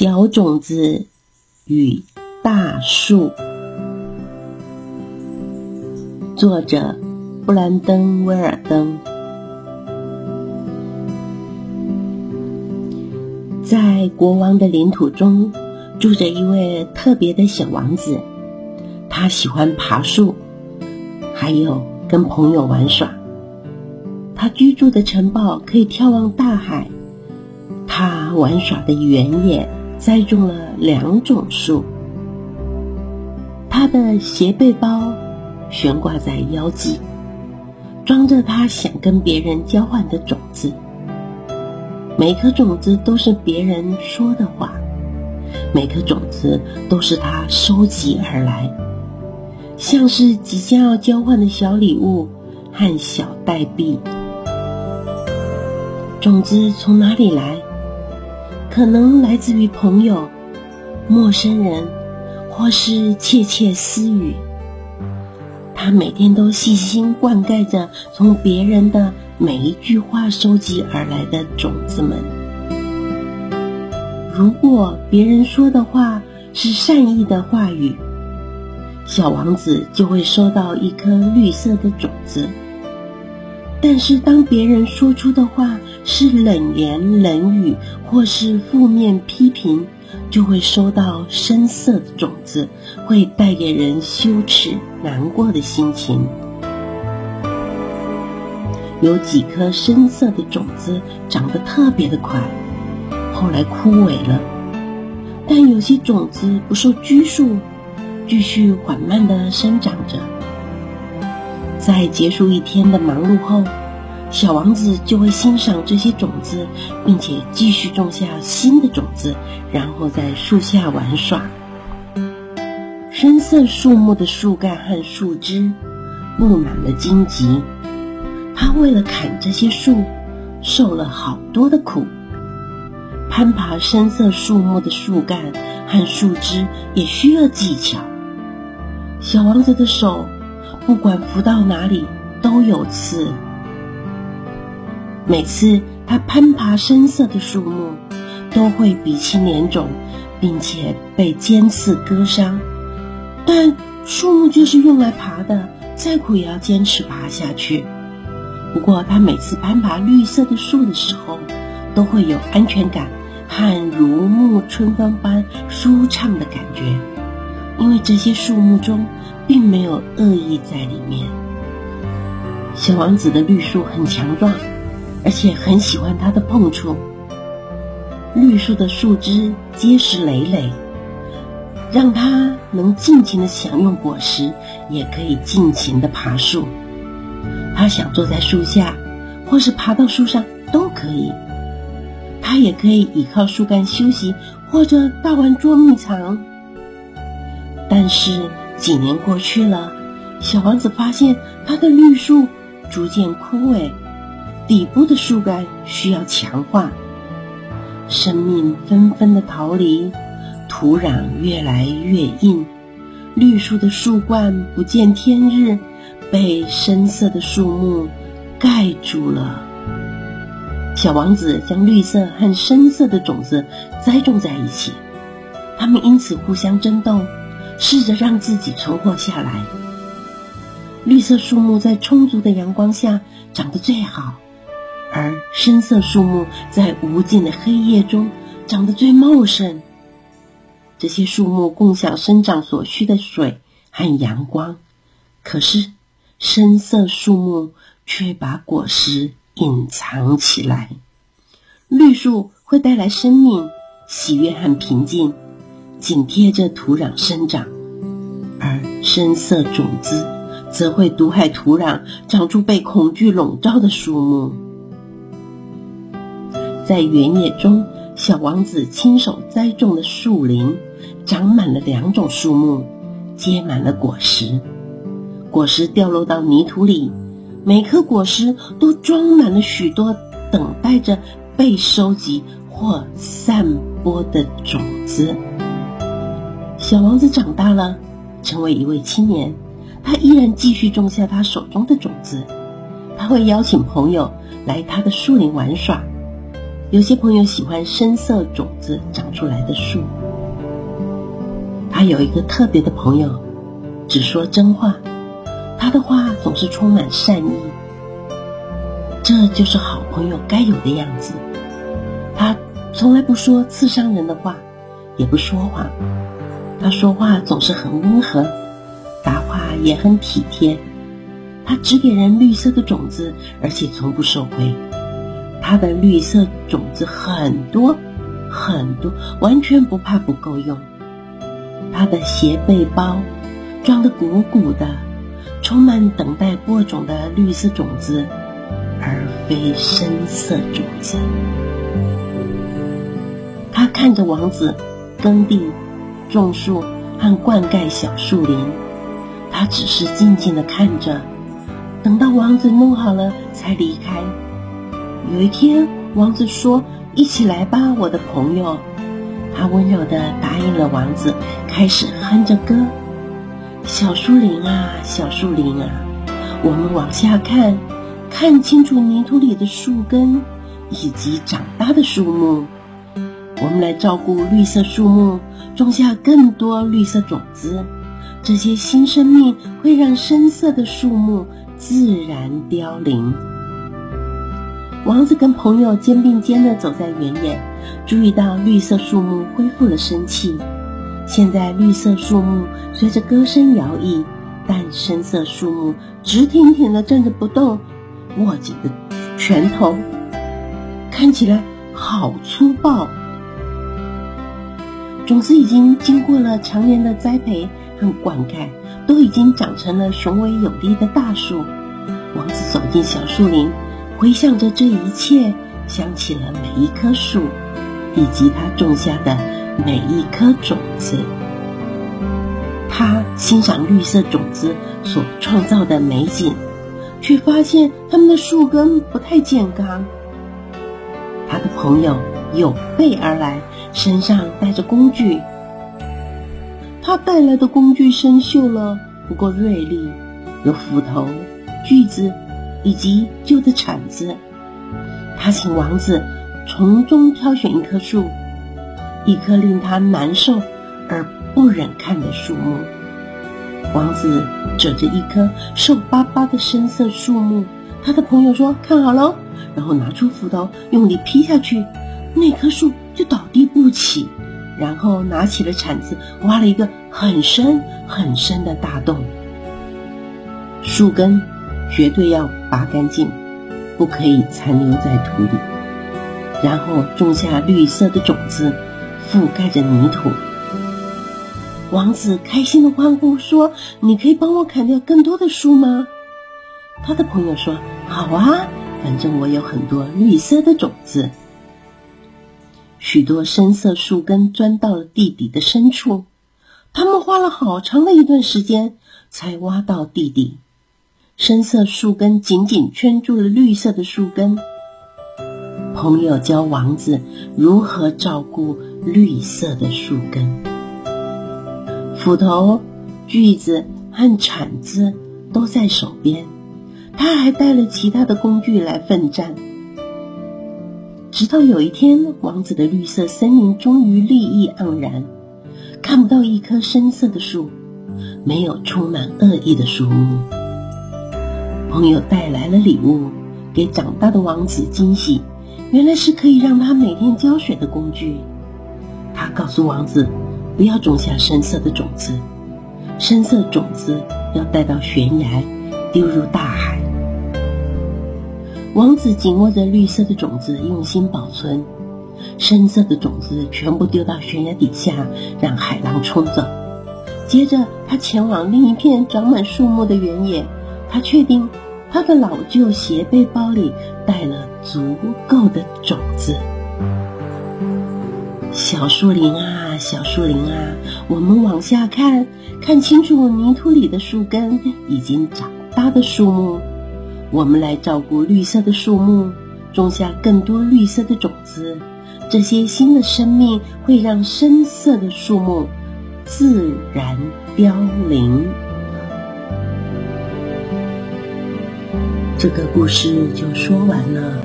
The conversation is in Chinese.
小种子与大树，作者布兰登·威尔登。在国王的领土中，住着一位特别的小王子，他喜欢爬树，还有跟朋友玩耍。他居住的城堡可以眺望大海，他玩耍的原野。栽种了两种树，他的斜背包悬挂在腰际，装着他想跟别人交换的种子。每颗种子都是别人说的话，每颗种子都是他收集而来，像是即将要交换的小礼物和小代币。种子从哪里来？可能来自于朋友、陌生人，或是窃窃私语。他每天都细心灌溉着从别人的每一句话收集而来的种子们。如果别人说的话是善意的话语，小王子就会收到一颗绿色的种子。但是，当别人说出的话是冷言冷语，或是负面批评，就会收到深色的种子，会带给人羞耻、难过的心情。有几颗深色的种子长得特别的快，后来枯萎了；但有些种子不受拘束，继续缓慢地生长着。在结束一天的忙碌后，小王子就会欣赏这些种子，并且继续种下新的种子，然后在树下玩耍。深色树木的树干和树枝布满了荆棘，他为了砍这些树，受了好多的苦。攀爬深色树木的树干和树枝也需要技巧。小王子的手。不管扶到哪里都有刺。每次他攀爬深色的树木，都会鼻青脸肿，并且被尖刺割伤。但树木就是用来爬的，再苦也要坚持爬下去。不过他每次攀爬绿色的树的时候，都会有安全感和如沐春风般舒畅的感觉，因为这些树木中。并没有恶意在里面。小王子的绿树很强壮，而且很喜欢它的碰触。绿树的树枝结实累累，让它能尽情的享用果实，也可以尽情的爬树。他想坐在树下，或是爬到树上都可以。他也可以倚靠树干休息，或者大玩捉迷藏。但是。几年过去了，小王子发现他的绿树逐渐枯萎，底部的树干需要强化，生命纷纷的逃离，土壤越来越硬，绿树的树冠不见天日，被深色的树木盖住了。小王子将绿色和深色的种子栽种在一起，它们因此互相争斗。试着让自己存活下来。绿色树木在充足的阳光下长得最好，而深色树木在无尽的黑夜中长得最茂盛。这些树木共享生长所需的水和阳光，可是深色树木却把果实隐藏起来。绿树会带来生命、喜悦和平静。紧贴着土壤生长，而深色种子则会毒害土壤，长出被恐惧笼罩的树木。在原野中，小王子亲手栽种的树林，长满了两种树木，结满了果实。果实掉落到泥土里，每颗果实都装满了许多等待着被收集或散播的种子。小王子长大了，成为一位青年。他依然继续种下他手中的种子。他会邀请朋友来他的树林玩耍。有些朋友喜欢深色种子长出来的树。他有一个特别的朋友，只说真话，他的话总是充满善意。这就是好朋友该有的样子。他从来不说刺伤人的话，也不说谎。他说话总是很温和，答话也很体贴。他只给人绿色的种子，而且从不收回。他的绿色种子很多很多，完全不怕不够用。他的斜背包装得鼓鼓的，充满等待播种的绿色种子，而非深色种子。他看着王子耕地、种树和灌溉小树林，他只是静静地看着，等到王子弄好了才离开。有一天，王子说：“一起来吧，我的朋友。”他温柔地答应了王子，开始哼着歌：“小树林啊，小树林啊，我们往下看，看清楚泥土里的树根以及长大的树木。我们来照顾绿色树木，种下更多绿色种子。这些新生命会让深色的树木自然凋零。”王子跟朋友肩并肩地走在原野，注意到绿色树木恢复了生气。现在绿色树木随着歌声摇曳，但深色树木直挺挺地站着不动，握紧的拳头看起来好粗暴。种子已经经过了常年的栽培和灌溉，都已经长成了雄伟有力的大树。王子走进小树林。回想着这一切，想起了每一棵树，以及他种下的每一颗种子。他欣赏绿色种子所创造的美景，却发现它们的树根不太健康。他的朋友有备而来，身上带着工具。他带来的工具生锈了，不够锐利，有斧头、锯子。以及旧的铲子，他请王子从中挑选一棵树，一棵令他难受而不忍看的树木。王子指着一棵瘦巴巴的深色树木，他的朋友说：“看好喽！”然后拿出斧头，用力劈下去，那棵树就倒地不起。然后拿起了铲子，挖了一个很深很深的大洞，树根。绝对要拔干净，不可以残留在土里。然后种下绿色的种子，覆盖着泥土。王子开心的欢呼说：“你可以帮我砍掉更多的树吗？”他的朋友说：“好啊，反正我有很多绿色的种子。”许多深色树根钻到了地底的深处，他们花了好长的一段时间才挖到地底。深色树根紧紧圈住了绿色的树根。朋友教王子如何照顾绿色的树根。斧头、锯子和铲子都在手边，他还带了其他的工具来奋战。直到有一天，王子的绿色森林终于绿意盎然，看不到一棵深色的树，没有充满恶意的树木。朋友带来了礼物，给长大的王子惊喜，原来是可以让他每天浇水的工具。他告诉王子，不要种下深色的种子，深色种子要带到悬崖，丢入大海。王子紧握着绿色的种子，用心保存；深色的种子全部丢到悬崖底下，让海浪冲走。接着，他前往另一片长满树木的原野。他确定，他的老旧斜背包里带了足够的种子。小树林啊，小树林啊，我们往下看，看清楚泥土里的树根已经长大的树木。我们来照顾绿色的树木，种下更多绿色的种子。这些新的生命会让深色的树木自然凋零。这个故事就说完了。